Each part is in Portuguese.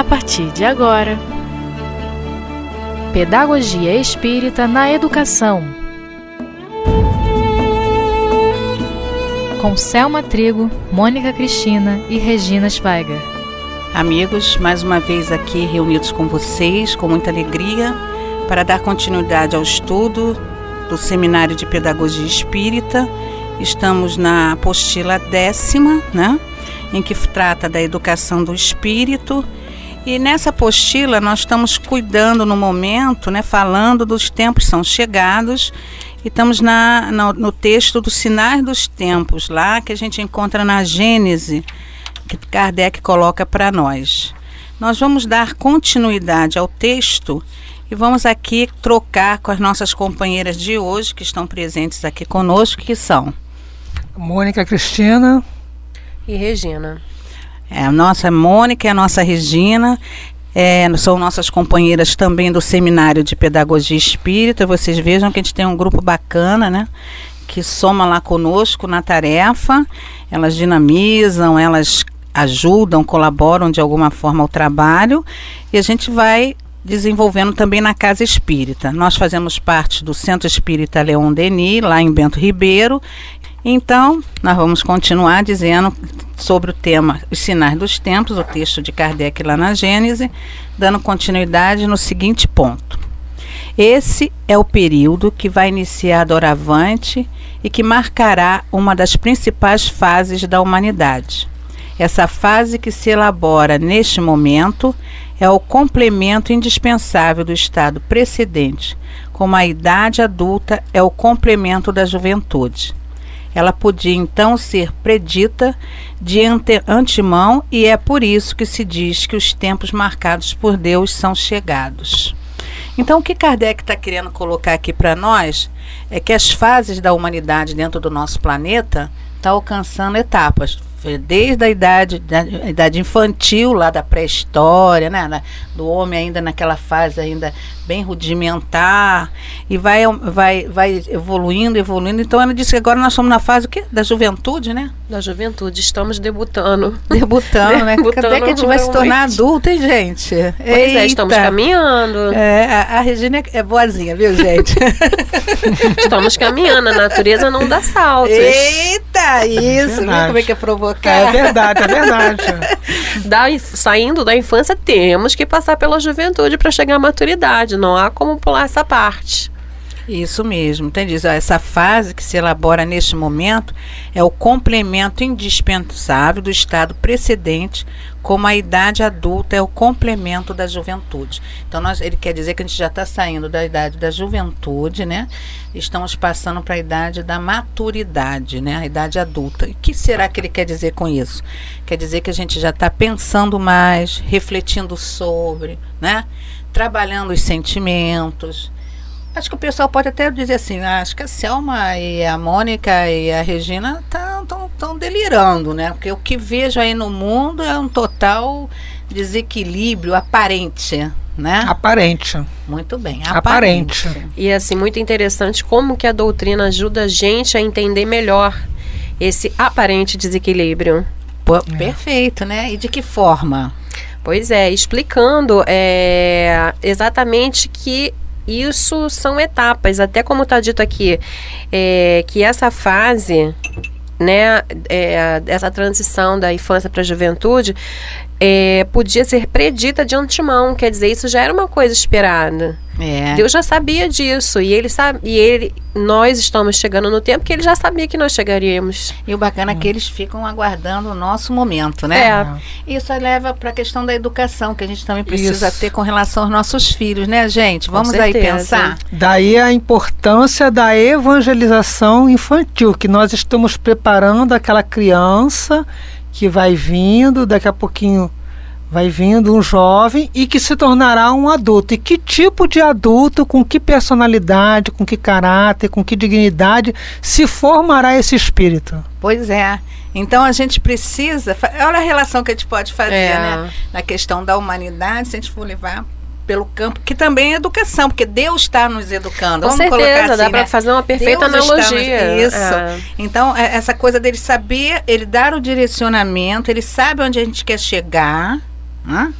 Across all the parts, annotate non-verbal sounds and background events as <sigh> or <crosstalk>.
a partir de agora. Pedagogia Espírita na Educação. Com Selma Trigo, Mônica Cristina e Regina Schweiger. Amigos, mais uma vez aqui reunidos com vocês, com muita alegria, para dar continuidade ao estudo do Seminário de Pedagogia Espírita. Estamos na apostila décima, né? Em que trata da educação do espírito e nessa apostila nós estamos cuidando no momento, né, falando dos tempos são chegados, e estamos na, no, no texto dos sinais dos tempos, lá que a gente encontra na Gênese, que Kardec coloca para nós. Nós vamos dar continuidade ao texto e vamos aqui trocar com as nossas companheiras de hoje, que estão presentes aqui conosco, que são Mônica Cristina e Regina. É, a nossa Mônica e a nossa Regina é, são nossas companheiras também do Seminário de Pedagogia Espírita. Vocês vejam que a gente tem um grupo bacana, né? Que soma lá conosco na tarefa. Elas dinamizam, elas ajudam, colaboram de alguma forma ao trabalho. E a gente vai desenvolvendo também na Casa Espírita. Nós fazemos parte do Centro Espírita Leon Denis, lá em Bento Ribeiro, então, nós vamos continuar dizendo sobre o tema Os Sinais dos Tempos, o texto de Kardec lá na Gênese, dando continuidade no seguinte ponto. Esse é o período que vai iniciar doravante e que marcará uma das principais fases da humanidade. Essa fase que se elabora neste momento é o complemento indispensável do estado precedente, como a idade adulta é o complemento da juventude. Ela podia então ser predita de ante antemão e é por isso que se diz que os tempos marcados por Deus são chegados. Então, o que Kardec está querendo colocar aqui para nós é que as fases da humanidade dentro do nosso planeta estão tá alcançando etapas desde a idade, da idade infantil, lá da pré-história, né? do homem ainda naquela fase ainda bem rudimentar, e vai, vai, vai evoluindo, evoluindo. Então ela disse que agora nós estamos na fase o quê? da juventude, né? Da juventude, estamos debutando. <laughs> Debutando, né? Debutando Cadê que a gente vai se tornar adulta, hein, gente? Pois é, Eita. é, estamos caminhando. É, a, a Regina é, é boazinha, viu, gente? <laughs> estamos caminhando, a natureza não dá saltos. Eita, isso, é como é que é provocar? É verdade, é verdade. <laughs> da, saindo da infância, temos que passar pela juventude para chegar à maturidade, não há como pular essa parte. Isso mesmo, entendi. Essa fase que se elabora neste momento é o complemento indispensável do estado precedente, como a idade adulta é o complemento da juventude. Então, nós, ele quer dizer que a gente já está saindo da idade da juventude, né? Estamos passando para a idade da maturidade, né? A idade adulta. E o que será que ele quer dizer com isso? Quer dizer que a gente já está pensando mais, refletindo sobre, né? Trabalhando os sentimentos Acho que o pessoal pode até dizer assim, ah, acho que a Selma e a Mônica e a Regina estão delirando, né? Porque o que vejo aí no mundo é um total desequilíbrio aparente, né? Aparente. Muito bem, aparente. aparente. E assim, muito interessante como que a doutrina ajuda a gente a entender melhor esse aparente desequilíbrio. Pô, é. Perfeito, né? E de que forma? Pois é, explicando é, exatamente que isso são etapas, até como está dito aqui, é, que essa fase, né, é, essa transição da infância para a juventude, é, podia ser predita de antemão, quer dizer, isso já era uma coisa esperada. É. Deus já sabia disso e ele sabe, e ele, nós estamos chegando no tempo que ele já sabia que nós chegaríamos. E o bacana é que eles ficam aguardando o nosso momento, né? É. Isso leva para a questão da educação que a gente também precisa Isso. ter com relação aos nossos filhos, né, gente? Vamos aí pensar. Daí a importância da evangelização infantil, que nós estamos preparando aquela criança que vai vindo, daqui a pouquinho vai vindo um jovem e que se tornará um adulto. E que tipo de adulto, com que personalidade, com que caráter, com que dignidade se formará esse espírito? Pois é. Então a gente precisa. Olha a relação que a gente pode fazer, é. né? Na questão da humanidade, se a gente for levar pelo campo, que também é educação, porque Deus está nos educando. Com Vamos certeza, assim, dá para né? fazer uma perfeita Deus analogia. Nos... Isso. É. Então, é, essa coisa dele saber, ele dar o direcionamento, ele sabe onde a gente quer chegar, né?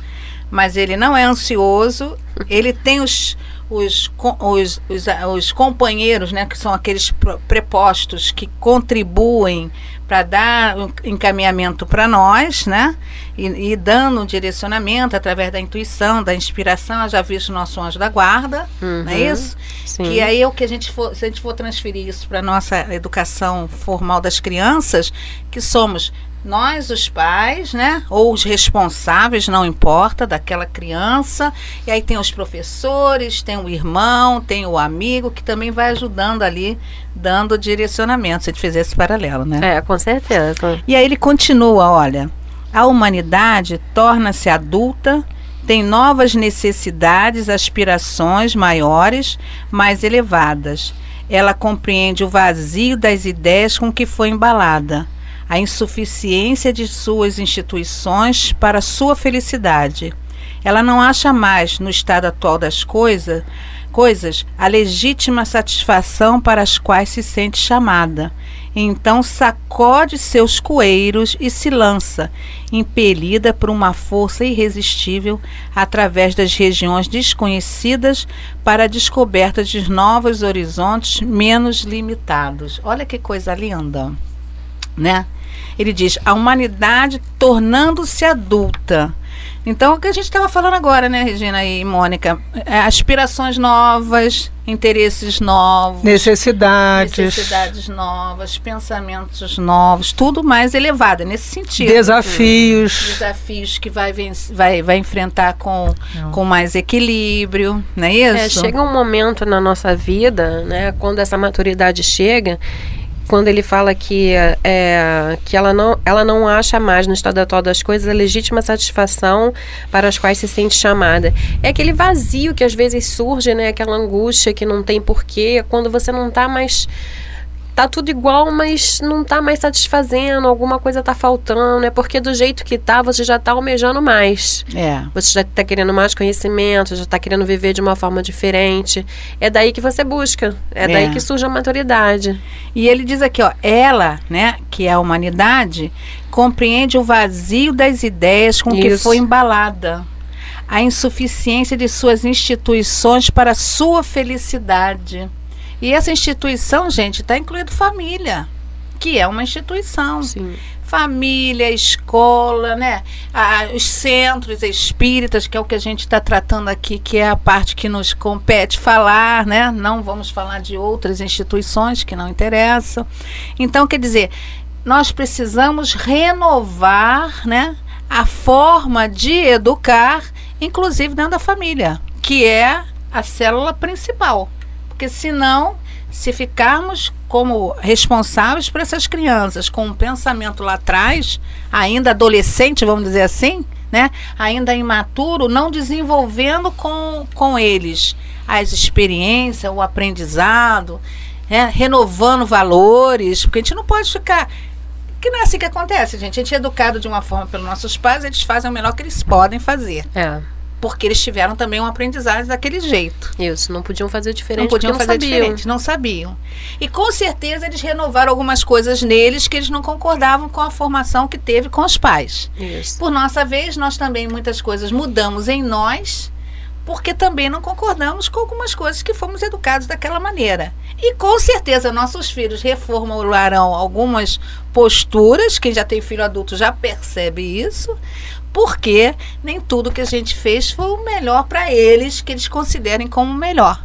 mas ele não é ansioso, ele tem os, os, os, os, os companheiros, né, que são aqueles prepostos que contribuem para dar um encaminhamento para nós, né? E, e, dando um direcionamento através da intuição, da inspiração. Já visto o nosso anjo da guarda, uhum, não é isso? Sim. Que aí é o que a gente for, se a gente for transferir isso para nossa educação formal das crianças, que somos nós, os pais, né? Ou os responsáveis, não importa, daquela criança. E aí tem os professores, tem o irmão, tem o amigo, que também vai ajudando ali, dando direcionamento, se a gente fizer esse paralelo, né? É, com certeza. E aí ele continua, olha, a humanidade torna-se adulta, tem novas necessidades, aspirações maiores, mais elevadas. Ela compreende o vazio das ideias com que foi embalada a insuficiência de suas instituições para sua felicidade. Ela não acha mais, no estado atual das coisas, coisas, a legítima satisfação para as quais se sente chamada. Então sacode seus coeiros e se lança, impelida por uma força irresistível através das regiões desconhecidas para a descoberta de novos horizontes menos limitados. Olha que coisa linda, né? Ele diz: a humanidade tornando-se adulta. Então, o que a gente estava falando agora, né, Regina e Mônica? É, aspirações novas, interesses novos, necessidades. necessidades novas, pensamentos novos, tudo mais elevado nesse sentido. Desafios. Desafios que vai, vai, vai enfrentar com, com mais equilíbrio, não é isso? É, chega um momento na nossa vida, né, quando essa maturidade chega, quando ele fala que, é, que ela, não, ela não acha mais no estado atual das coisas a legítima satisfação para as quais se sente chamada. É aquele vazio que às vezes surge, né? Aquela angústia que não tem porquê, quando você não está mais tá tudo igual, mas não tá mais satisfazendo, alguma coisa tá faltando, é porque do jeito que tá, você já tá almejando mais. É. Você já tá querendo mais conhecimento, já tá querendo viver de uma forma diferente. É daí que você busca, é, é. daí que surge a maturidade. E ele diz aqui, ó, ela, né, que é a humanidade, compreende o vazio das ideias com Isso. que foi embalada a insuficiência de suas instituições para sua felicidade. E essa instituição, gente, está incluindo família, que é uma instituição. Sim. Família, escola, né? Ah, os centros espíritas, que é o que a gente está tratando aqui, que é a parte que nos compete falar, né? Não vamos falar de outras instituições que não interessam. Então, quer dizer, nós precisamos renovar, né? A forma de educar, inclusive dentro da família, que é a célula principal porque senão, se ficarmos como responsáveis por essas crianças com um pensamento lá atrás, ainda adolescente, vamos dizer assim, né? ainda imaturo, não desenvolvendo com, com eles as experiências, o aprendizado, né? renovando valores, porque a gente não pode ficar. Que não é assim que acontece, gente. A gente é educado de uma forma pelos nossos pais, eles fazem o melhor que eles podem fazer. É porque eles tiveram também um aprendizado daquele jeito. Isso, não podiam fazer diferente. Não podiam fazer não diferente, não sabiam. E com certeza eles renovaram algumas coisas neles que eles não concordavam com a formação que teve com os pais. Isso. Por nossa vez, nós também muitas coisas mudamos em nós, porque também não concordamos com algumas coisas que fomos educados daquela maneira. E com certeza nossos filhos reformularão algumas posturas, quem já tem filho adulto já percebe isso, porque nem tudo que a gente fez foi o melhor para eles, que eles considerem como melhor.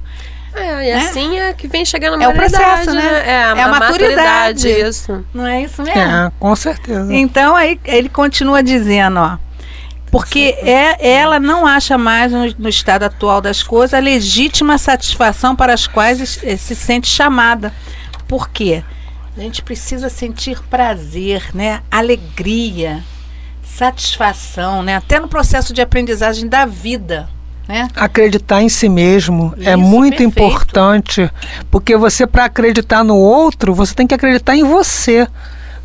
É, e né? assim é que vem chegando a É o processo, né? né? É, a, é a, a maturidade. maturidade. Isso. Não é isso mesmo? É, com certeza. Então aí ele continua dizendo, ó. Porque é, ela não acha mais, no, no, estado atual das coisas, a legítima satisfação para as quais se sente chamada. Por quê? A gente precisa sentir prazer, né? Alegria satisfação, né? Até no processo de aprendizagem da vida. Né? Acreditar em si mesmo é Isso, é muito perfeito. importante, porque você, para acreditar no outro, você tem que acreditar em você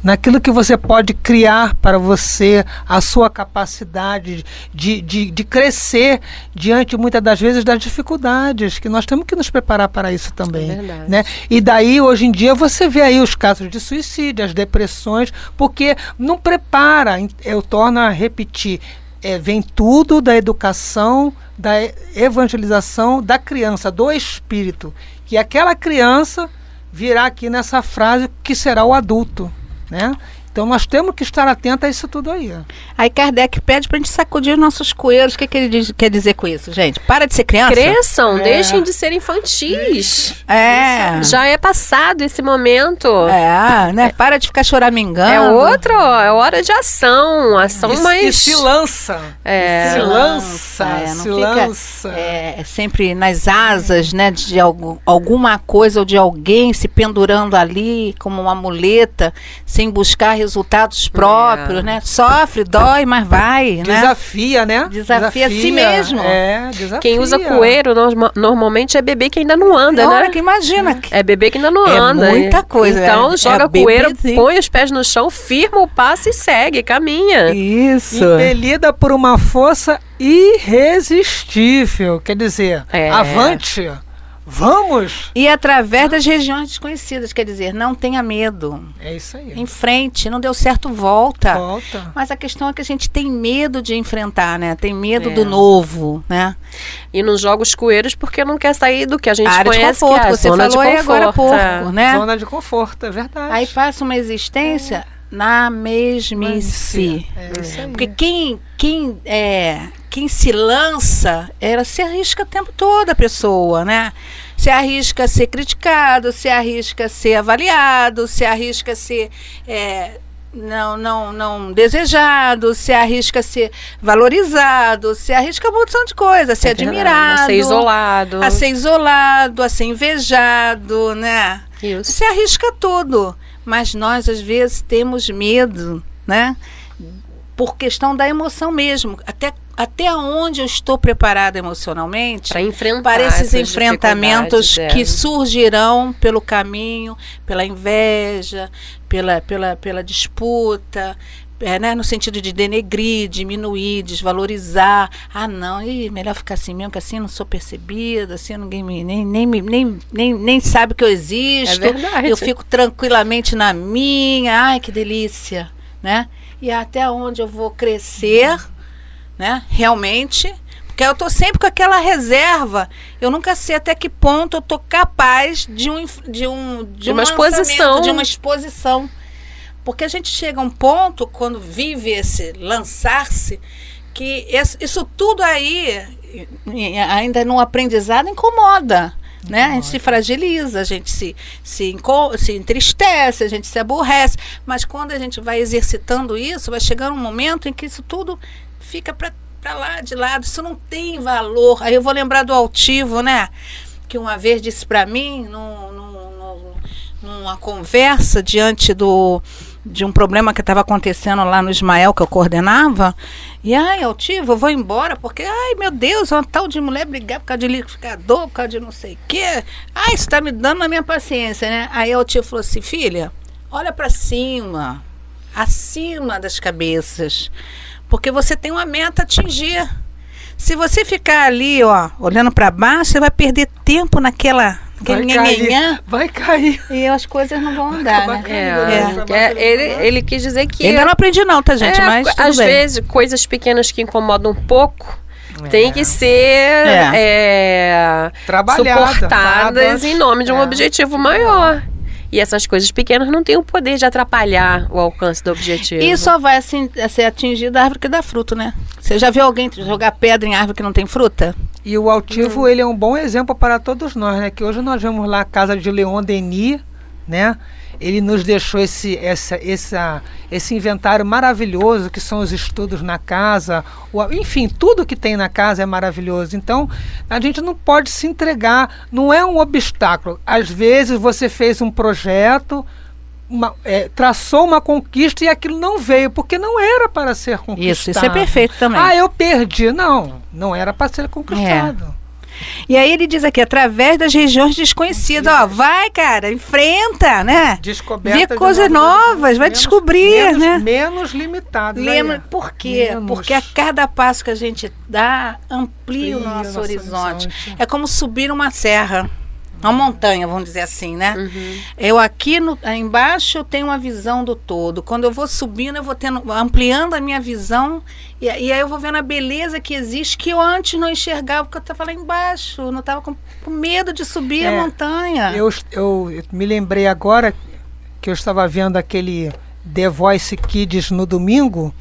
naquilo que você pode criar para você, a sua capacidade de, de, de crescer diante, muitas das vezes, das dificuldades, que nós temos que nos preparar para isso também. É né? E daí, hoje em dia, você vê aí os casos de suicídio, as depressões, porque não prepara, eu torno a repetir, é, vem tudo da educação, da evangelização da criança, do espírito. Que aquela criança virá aqui nessa frase que será o adulto. Né? Então nós temos que estar atentos a isso tudo aí. Aí Kardec pede para a gente sacudir os nossos coelhos. O que, que ele diz, quer dizer com isso, gente? Para de ser criança. Cresçam, É. deixem de ser infantis. É. Já é passado esse momento. É, né? Para de ficar choramingando. É outro, é hora de ação. Ação E, mais. e se lança. É. Se lança, É, não se fica, lança. É, é sempre nas asas, né, de algu- alguma coisa ou de alguém se pendurando ali como uma muleta, sem buscar resultados próprios, É. né? Sofre, dói, mas vai, né? Desafia, né? Desafia a si mesmo. É, desafia. Quem usa coeiro norma- normalmente é bebê que ainda não anda, Olha né? que imagina. É bebê que ainda não É anda. muita coisa, Então é. joga É coeiro, põe os pés no chão, firma o passo e segue, caminha. Isso. Impelida por uma força irresistível. Quer dizer, É. avante, vamos. E através das regiões desconhecidas, quer dizer, não tenha medo. É isso aí. Em frente, não deu certo, volta. Volta. Mas a questão é que a gente tem medo de enfrentar, né? Tem medo É. do novo, né? E não joga os coeiros porque não quer sair do que a gente área de conhece, conforto, que é a você zona falou de aí agora há pouco, conforto. é. né? Zona de conforto, é verdade. Aí passa uma existência na mesmice. É aí. Porque quem, quem, é, quem se lança, ela se arrisca o tempo todo a pessoa, né? Se arrisca a ser criticado, se arrisca a ser avaliado, se arrisca a ser é, não, não, não desejado, se arrisca a ser valorizado, se arrisca a um montão de coisa, a ser É admirado, A ser isolado. a ser isolado, a ser invejado, né? Isso. Se arrisca tudo, mas nós às vezes temos medo, né? Por questão da emoção mesmo. Até, até onde eu estou preparada emocionalmente Para enfrentar para esses enfrentamentos que é. surgirão pelo caminho, pela inveja, pela, pela, pela disputa. É, né, no sentido de denegrir, diminuir, desvalorizar. Ah, não, ih, melhor ficar assim mesmo, que assim eu não sou percebida, assim ninguém me, nem, nem, me- nem, nem, nem sabe que eu existo. É verdade. Eu fico tranquilamente na minha. Ai, que delícia, né? E até onde eu vou crescer, né? Realmente. Porque eu tô sempre com aquela reserva. Eu nunca sei até que ponto eu tô capaz de um de um de, De um uma exposição. de uma exposição. Porque a gente chega a um ponto quando vive esse lançar-se que isso tudo aí ainda no aprendizado incomoda. Né? A gente se fragiliza, a gente se, se, se entristece, a gente se aborrece. Mas quando a gente vai exercitando isso, vai chegar um momento em que isso tudo fica para lá, de lado. Isso não tem valor. Aí eu vou lembrar do altivo, né? Que uma vez disse para mim, num- num- numa conversa diante do, de um problema que estava acontecendo lá no Ismael, que eu coordenava. E, ai, altivo, eu vou embora, porque, ai, meu Deus, uma tal de mulher brigar por causa de liquidificador, por causa de não sei o quê. Ai, isso está me dando na minha paciência, né? Aí o altivo falou assim, filha, olha para cima, acima das cabeças, porque você tem uma meta a atingir. Se você ficar ali, ó, olhando para baixo, você vai perder tempo naquela, naquele Vai cair. Vai cair. e as coisas não vão andar, né? caindo. É, é, ele, ele quis dizer que Ainda não aprendi não, tá, gente? É, mas tudo às bem. vezes coisas pequenas que incomodam um pouco têm É. que ser é, suportadas em nome de um É. objetivo maior. E essas coisas pequenas não têm o poder de atrapalhar o alcance do objetivo. E só vai assim, ser atingida a árvore que dá fruto, né? Você já viu alguém jogar pedra em árvore que não tem fruta? E o altivo, ele é um bom exemplo para todos nós, né? Que hoje nós vemos lá a casa de Leon Denis, né? Ele nos deixou esse, essa, essa, esse inventário maravilhoso que são os estudos na casa, o, enfim, tudo que tem na casa é maravilhoso. Então, a gente não pode se entregar, não é um obstáculo. Às vezes você fez um projeto, uma- é, traçou uma conquista e aquilo não veio, porque não era para ser conquistado. Isso, isso é perfeito também. Ah, eu perdi. Não, não era para ser conquistado. E aí ele diz aqui, através das regiões desconhecidas, ó, vai, cara, enfrenta, né? Descoberta Vê de coisas novas, vai descobrir, menos, né? Menos limitado. né? Lembra, por quê? Menos. Porque a cada passo que a gente dá, amplia o Amplia nosso nosso horizonte. horizonte. É como subir uma serra. Uma montanha, vamos dizer assim, né? Uhum. Eu aqui no, embaixo eu tenho uma visão do todo. Quando eu vou subindo, eu vou tendo, ampliando a minha visão e, e aí eu vou vendo a beleza que existe que eu antes não enxergava porque eu estava lá embaixo, eu não estava com, com medo de subir É, a montanha. Eu, eu, eu me lembrei agora que eu estava vendo aquele The Voice Kids no domingo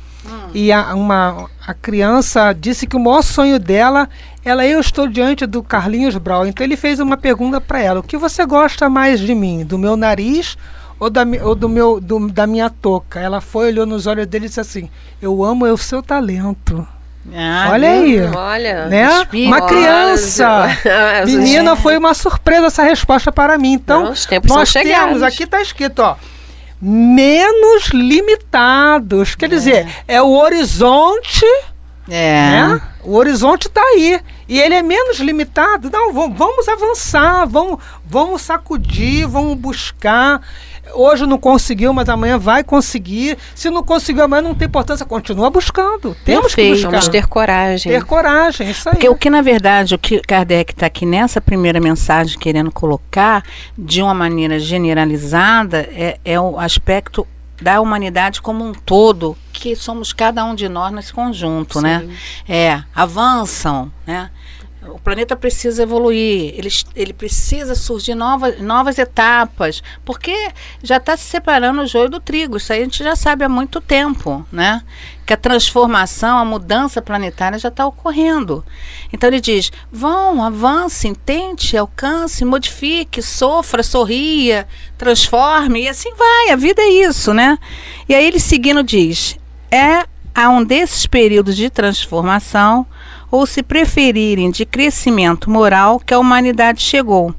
e a, uma, a criança disse que o maior sonho dela ela eu estou diante do Carlinhos Brau. Então ele fez uma pergunta para ela: o que você gosta mais de mim, do meu nariz ou da, ou do meu do- da minha touca? Ela foi olhou nos olhos dele e disse assim: eu amo é o seu talento. Ah, Olha aí. Olha. Né? espírito. Uma criança. <laughs> Menina, foi uma surpresa essa resposta para mim. Então, Não, os tempos nós temos, chegados. aqui está escrito, ó, menos limitados. Quer dizer, é o horizonte, É. né? O horizonte está aí. E ele é menos limitado. Não, vamos, vamos avançar, vamos, vamos sacudir, vamos buscar. Hoje não conseguiu, mas amanhã vai conseguir. Se não conseguiu amanhã, não tem importância. Continua buscando. Temos que Perfeito. buscar. Vamos ter coragem. Ter coragem, isso aí. Porque o que, na verdade, o que Kardec está aqui nessa primeira mensagem querendo colocar, de uma maneira generalizada, é, é o aspecto da humanidade como um todo, que somos cada um de nós nesse conjunto, né? É, avançam, né? O planeta precisa evoluir, ele, ele precisa surgir novas, novas etapas, porque já está se separando o joio do trigo, isso aí a gente já sabe há muito tempo, né? Que a transformação, a mudança planetária já está ocorrendo. Então ele diz: vão, avancem, tente, alcance, modifique, sofra, sorria, transforme, e assim vai, a vida é isso, né? E aí ele seguindo diz: é a um desses períodos de transformação ou se preferirem de crescimento moral que a humanidade chegou.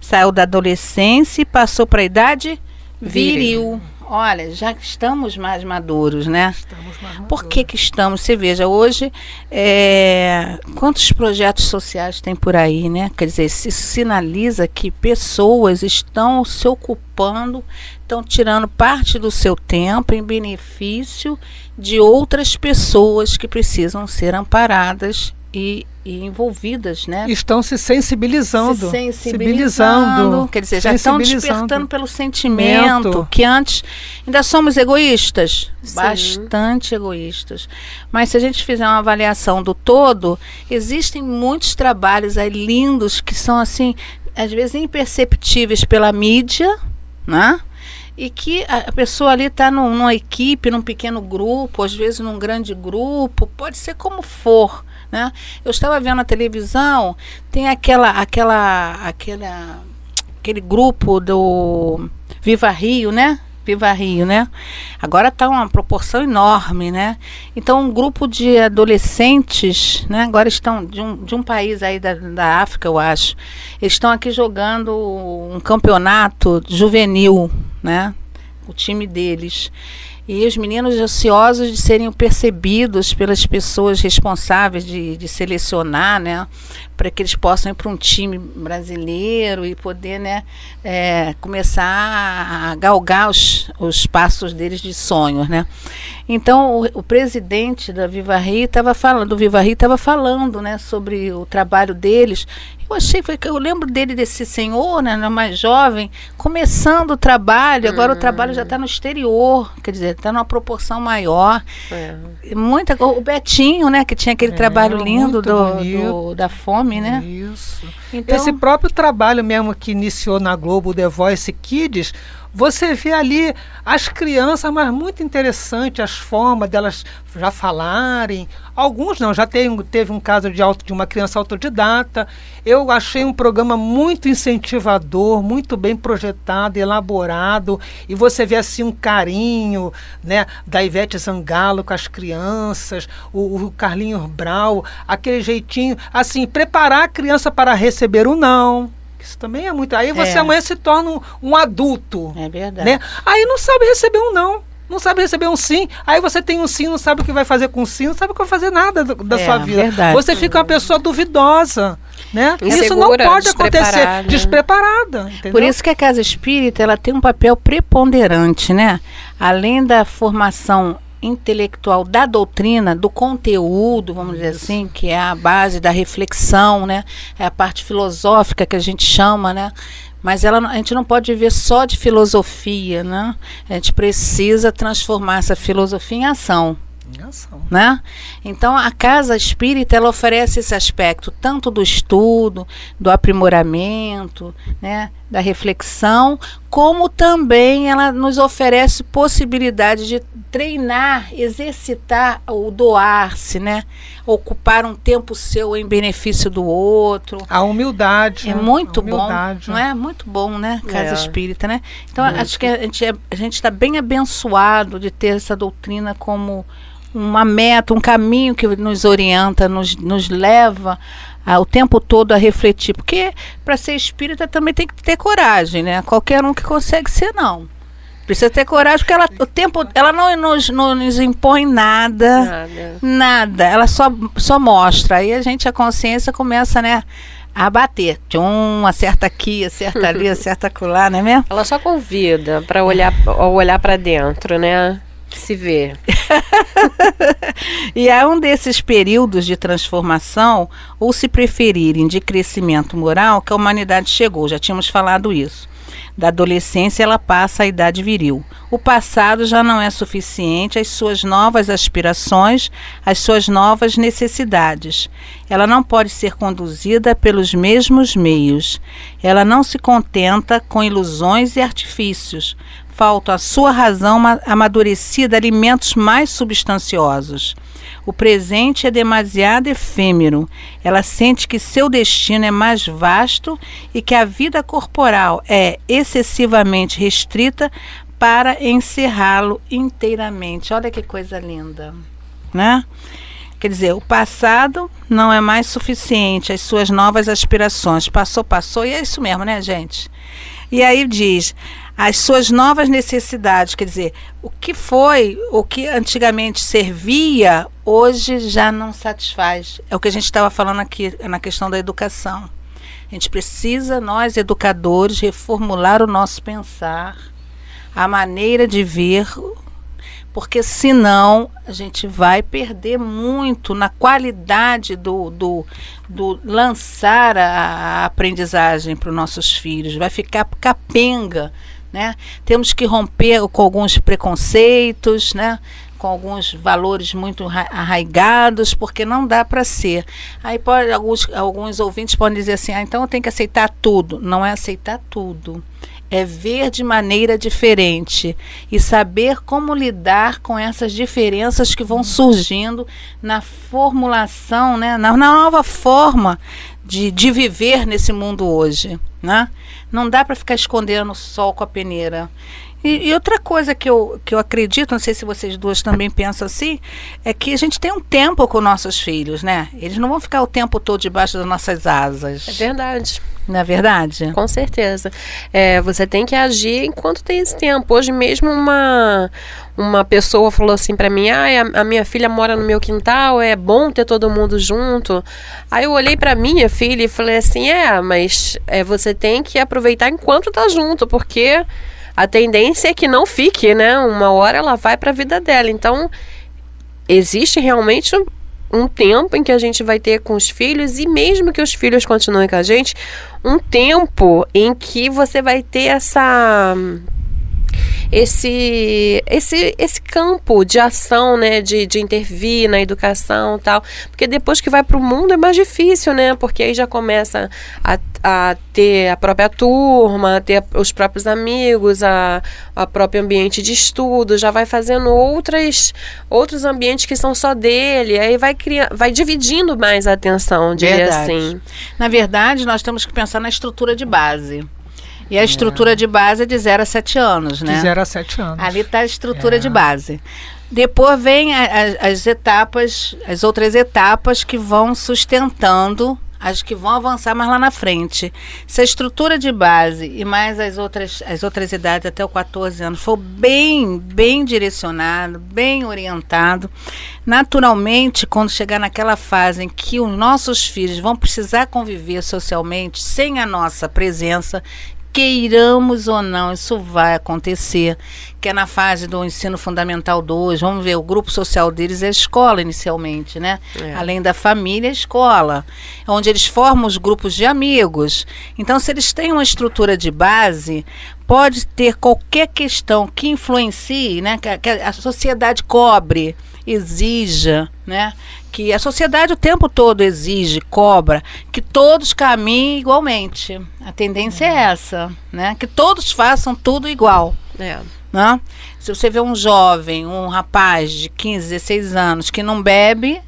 Saiu da adolescência e passou para a idade viril. Olha, já estamos mais maduros, né? Estamos mais Por que que estamos? Você veja, hoje, é, quantos projetos sociais tem por aí, né? Quer dizer, se sinaliza que pessoas estão se ocupando, estão tirando parte do seu tempo em benefício de outras pessoas que precisam ser amparadas e, e envolvidas, né? Estão se sensibilizando. se sensibilizando, quer dizer, já estão despertando pelo sentimento Mento. que antes ainda somos egoístas, Sim. bastante egoístas. Mas se a gente fizer uma avaliação do todo, existem muitos trabalhos aí lindos que são assim, às vezes imperceptíveis pela mídia, né? E que a a pessoa ali está numa equipe, num pequeno grupo, às vezes num grande grupo, pode ser como for, né? Eu estava vendo na televisão, tem aquela, aquela, aquela, aquele grupo do Viva Rio, né? Viva Rio, né? Agora está uma proporção enorme, né? Então um grupo de adolescentes, né? Agora estão de um, de um país aí da, da África, eu acho. Eles estão aqui jogando um campeonato juvenil, né? O time deles. E os meninos ansiosos de serem percebidos pelas pessoas responsáveis de, de selecionar, né? Para que eles possam ir para um time brasileiro e poder, né? é, começar a galgar os, os passos deles de sonhos, né? Então, o, o presidente da Viva Rio estava falando, do Viva Rio estava falando, né? Sobre o trabalho deles. Eu achei, foi que eu lembro dele, desse senhor, né? Mais jovem, começando o trabalho, agora o trabalho já está no exterior, quer dizer, está numa proporção maior. É. Muita, o Betinho, né, que tinha aquele É, trabalho lindo do, do- da fome, né? Isso. Então, Esse próprio trabalho mesmo que iniciou na Globo, The Voice Kids, você vê ali as crianças, mas muito interessante as formas delas já falarem. Alguns não, já tem, teve um caso de, auto, de uma criança autodidata. Eu achei um programa muito incentivador, muito bem projetado, elaborado. E você vê assim um carinho né, da Ivete Zangalo com as crianças, o, o Carlinhos Brau, aquele jeitinho, assim, preparar a criança para receber o não. Isso também é muito. Aí você É. amanhã se torna um, um adulto. é verdade. Né? Aí não sabe receber um não. Não sabe receber um sim. Aí você tem um sim, não sabe o que vai fazer com o sim, não sabe o que vai fazer nada do- da É, sua vida. verdade. Você fica uma pessoa duvidosa. Né? Isso não pode acontecer. despreparada. Despreparada. entendeu? Por isso que a casa espírita ela tem um papel preponderante, né? Além da formação intelectual da doutrina, do conteúdo, vamos dizer assim, que é a base da reflexão, né? É a parte filosófica que a gente chama, né? Mas ela, a gente não pode viver só de filosofia, né? A gente precisa transformar essa filosofia em ação. Em ação. Né? Então a casa espírita ela oferece esse aspecto tanto do estudo, do aprimoramento, né, da reflexão, como também ela nos oferece possibilidade de treinar, exercitar o doar-se, né? Ocupar um tempo seu em benefício do outro. A humildade. É né? muito A humildade. bom, não é? Muito bom, né? Casa É. espírita, né? Então acho que a gente é- a gente está bem abençoado de ter essa doutrina como uma meta, um caminho que nos orienta, nos, nos leva a, o tempo todo a refletir. Porque para ser espírita também tem que ter coragem, né? Qualquer um que consegue ser, não. Precisa ter coragem, porque ela, o tempo, ela não nos, não nos impõe nada. Nada. Nada, ela só, só mostra. Aí a gente, a consciência começa, né, a bater. Tchum, acerta aqui, acerta ali, <laughs> acerta acolá, não é mesmo? Ela só convida para olhar, olhar para dentro, né? Se ver. <laughs> E há um desses períodos de transformação, ou se preferirem, de crescimento moral, que a humanidade chegou. Já tínhamos falado isso. Da adolescência ela passa à idade viril. O passado já não é suficiente às suas novas aspirações, às suas novas necessidades. Ela não pode ser conduzida pelos mesmos meios. Ela não se contenta com ilusões e artifícios. Faltam à sua razão ma- amadurecida alimentos mais substanciosos. O presente é demasiado efêmero. Ela sente que seu destino é mais vasto e que a vida corporal é excessivamente restrita para encerrá-lo inteiramente. Olha que coisa linda, né? Quer dizer, o passado não é mais suficiente, as suas novas aspirações. Passou, passou, e é isso mesmo, né, gente? E aí diz, as suas novas necessidades, quer dizer, o que foi, o que antigamente servia, hoje já não satisfaz. É o que a gente estava falando aqui na questão da educação. A gente precisa, nós educadores, reformular o nosso pensar, a maneira de ver, porque senão a gente vai perder muito na qualidade do, do, do lançar a, a aprendizagem para os nossos filhos, vai ficar capenga. Né? Temos que romper com alguns preconceitos, né? com alguns valores muito arra- arraigados, porque não dá para ser. Aí pode, alguns, alguns ouvintes podem dizer assim, ah, então eu tenho que aceitar tudo. Não é aceitar tudo. É ver de maneira diferente e saber como lidar com essas diferenças que vão surgindo na formulação, né? na, na nova forma de, de viver nesse mundo hoje. Né? Não dá para ficar escondendo o sol com a peneira. E, e outra coisa que eu, que eu acredito, não sei se vocês duas também pensam assim, é que a gente tem um tempo com nossos filhos, né? Eles não vão ficar o tempo todo debaixo das nossas asas. É verdade. Não é verdade? Com certeza. É, você tem que agir enquanto tem esse tempo. Hoje mesmo uma uma pessoa falou assim pra mim: "Ah, a, a minha filha mora no meu quintal, é bom ter todo mundo junto". Aí eu olhei pra minha filha e falei assim: "É, mas é, você tem que aproveitar enquanto tá junto, porque a tendência é que não fique, né? Uma hora ela vai pra vida dela. Então, existe realmente um- tempo em que a gente vai ter com os filhos e mesmo que os filhos continuem com a gente, um tempo em que você vai ter essa esse esse esse campo de ação, né, de, de intervir na educação, e tal, porque depois que vai para o mundo é mais difícil, né, porque aí já começa a, a ter a própria turma, a ter os próprios amigos, a, a próprio ambiente de estudo, já vai fazendo outras outros ambientes que são só dele, aí vai criar, vai dividindo mais a atenção, diria Verdade. assim. Na verdade, nós temos que pensar na estrutura de base. E a estrutura de base é de 0 a 7 anos, né? De 0 a 7 anos. Ali está a estrutura É. de base. Depois vem a- a- as etapas, as outras etapas que vão sustentando, as que vão avançar mais lá na frente. Se a estrutura de base e mais as outras, as outras idades até os 14 anos for bem, bem direcionado, bem orientado, naturalmente, quando chegar naquela fase em que os nossos filhos vão precisar conviver socialmente sem a nossa presença, queiramos ou não, isso vai acontecer, que é na fase do ensino fundamental 2. Vamos ver, o grupo social deles é a escola inicialmente, né? É. Além da família, a escola, onde eles formam os grupos de amigos. Então, se eles têm uma estrutura de base, pode ter qualquer questão que influencie, né? Que, a- sociedade cobre, exija, né? Que a sociedade o tempo todo exige, cobra, que todos caminhem igualmente. A tendência é essa, né? Que todos façam tudo igual. É. Né? Se você vê um jovem, um rapaz de 15, 16 anos que não bebe,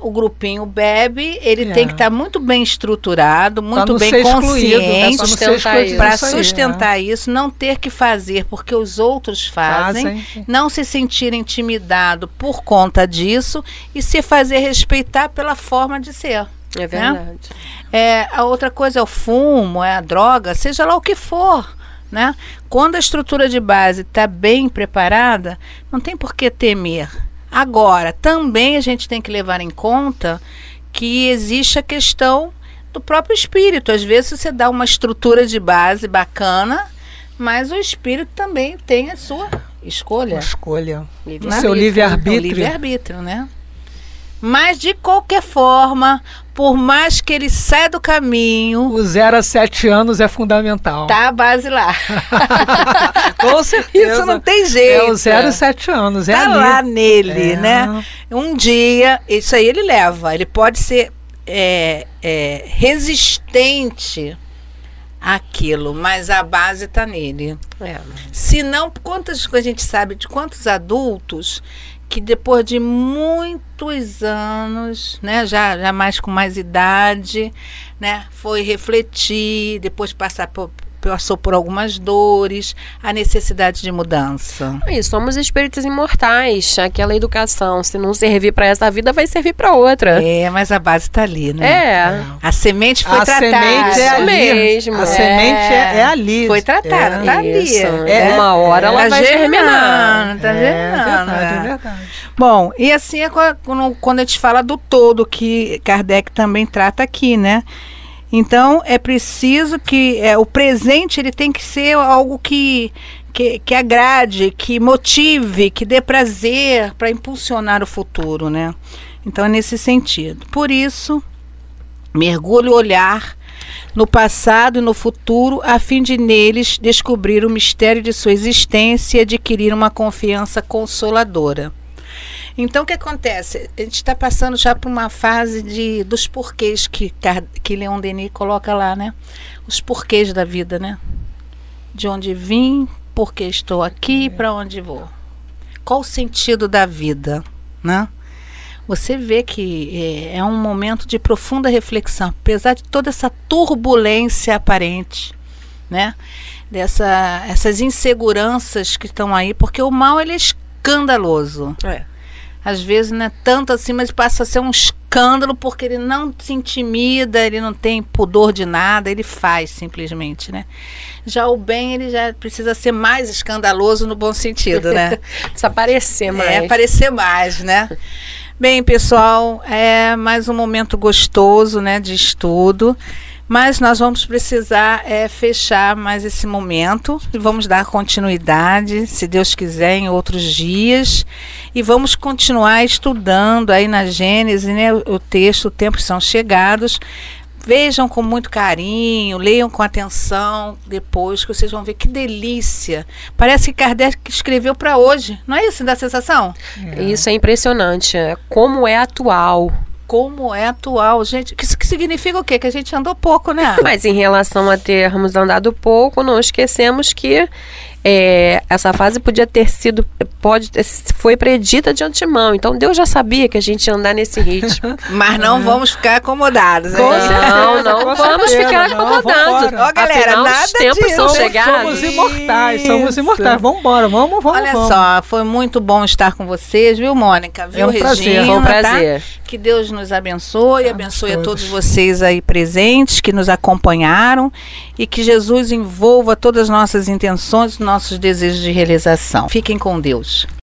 o grupinho bebe, ele É. tem que estar muito bem estruturado, muito não bem né? consciente não ser sustentar isso. para né? isso, não ter que fazer porque os outros fazem, Fazem. não se sentir intimidado por conta disso e se fazer respeitar pela forma de ser. É verdade. É, a outra coisa é o fumo, é a droga, seja lá o que for. Né? Quando a estrutura de base está bem preparada, não tem por que temer. Agora, também a gente tem que levar em conta que existe a questão do próprio espírito. Às vezes você dá uma estrutura de base bacana, mas o espírito também tem a sua escolha. Escolha. Livre Seu O livre-arbítrio. livre-arbítrio, né? Mas, de qualquer forma, por mais que ele saia do caminho, O 0 a 7 anos é fundamental. tá a base lá. <laughs> Com certeza. Isso não tem jeito. É o 0 a 7 anos. É tá ali. lá nele, É. né? Um dia, isso aí ele leva. Ele pode ser é, é, resistente àquilo, mas a base tá nele. É. Se não, quantas a gente sabe de quantos adultos que depois de muitos anos, né, já, já mais com mais idade, né, foi refletir, depois passar por, passou por algumas dores, a necessidade de mudança. E somos espíritos imortais. Aquela educação, se não servir para essa vida, vai servir para outra. É, mas a base está ali, né? É. A semente foi a tratada. semente é ali. mesmo. A É. semente é, é ali. Foi tratada, É. tá ali. Isso. É. Uma hora ela Tá vai germinar. germinando, tá É germinando. verdade, é. é verdade. Bom, e assim é qua- quando, quando a gente fala do todo, que Kardec também trata aqui, né? Então, é preciso que é, o presente ele tem que ser algo que, que, que agrade, que motive, que dê prazer para impulsionar o futuro, né? Então, é nesse sentido. Por isso, mergulhe o olhar no passado e no futuro, a fim de neles descobrir o mistério de sua existência e adquirir uma confiança consoladora. Então, o que acontece? A gente está passando já por uma fase de, dos porquês que, que Leon Denis coloca lá, né? Os porquês da vida, né? De onde vim, por que estou aqui, para onde vou. Qual o sentido da vida, né? Você vê que é, é um momento de profunda reflexão, apesar de toda essa turbulência aparente, né? Dessa, essas inseguranças que estão aí, porque o mal ele é escandaloso. É. Às vezes não é tanto assim, mas passa a ser um escândalo porque ele não se intimida, ele não tem pudor de nada, ele faz simplesmente, né? Já o bem, ele já precisa ser mais escandaloso no bom sentido, né? <laughs> Precisa aparecer mais. É, aparecer mais, né? Bem, pessoal, é mais um momento gostoso, né, de estudo. Mas nós vamos precisar é, fechar mais esse momento e vamos dar continuidade, se Deus quiser, em outros dias. E vamos continuar estudando aí na Gênesis, né, o, o texto, Tempos São Chegados. Vejam com muito carinho, leiam com atenção depois, que vocês vão ver que delícia. Parece que Kardec escreveu para hoje, não é isso? Dá a sensação? Isso é impressionante. é Como é atual. Como é atual, gente. Isso que significa o quê? Que a gente andou pouco, né? Mas em relação a termos andado pouco, não esquecemos que é, essa fase podia ter sido, pode foi predita de antemão. Então Deus já sabia que a gente ia andar nesse ritmo. <laughs> Mas não vamos ficar acomodados. hein? Com Não, não Com vamos certeza, ficar acomodados. Ó, galera, Afinal, nada os tempos disso. são Somos- chegados. Somos imortais, somos imortais. Vamos embora, vamos, vamos, Olha vamos. só, foi muito bom estar com vocês, viu, Mônica? Viu, um prazer. Regina? Foi um tá? prazer. Que Deus nos abençoe, abençoe a todos. todos vocês aí presentes que nos acompanharam e que Jesus envolva todas as nossas intenções, nossos desejos de realização. Fiquem com Deus.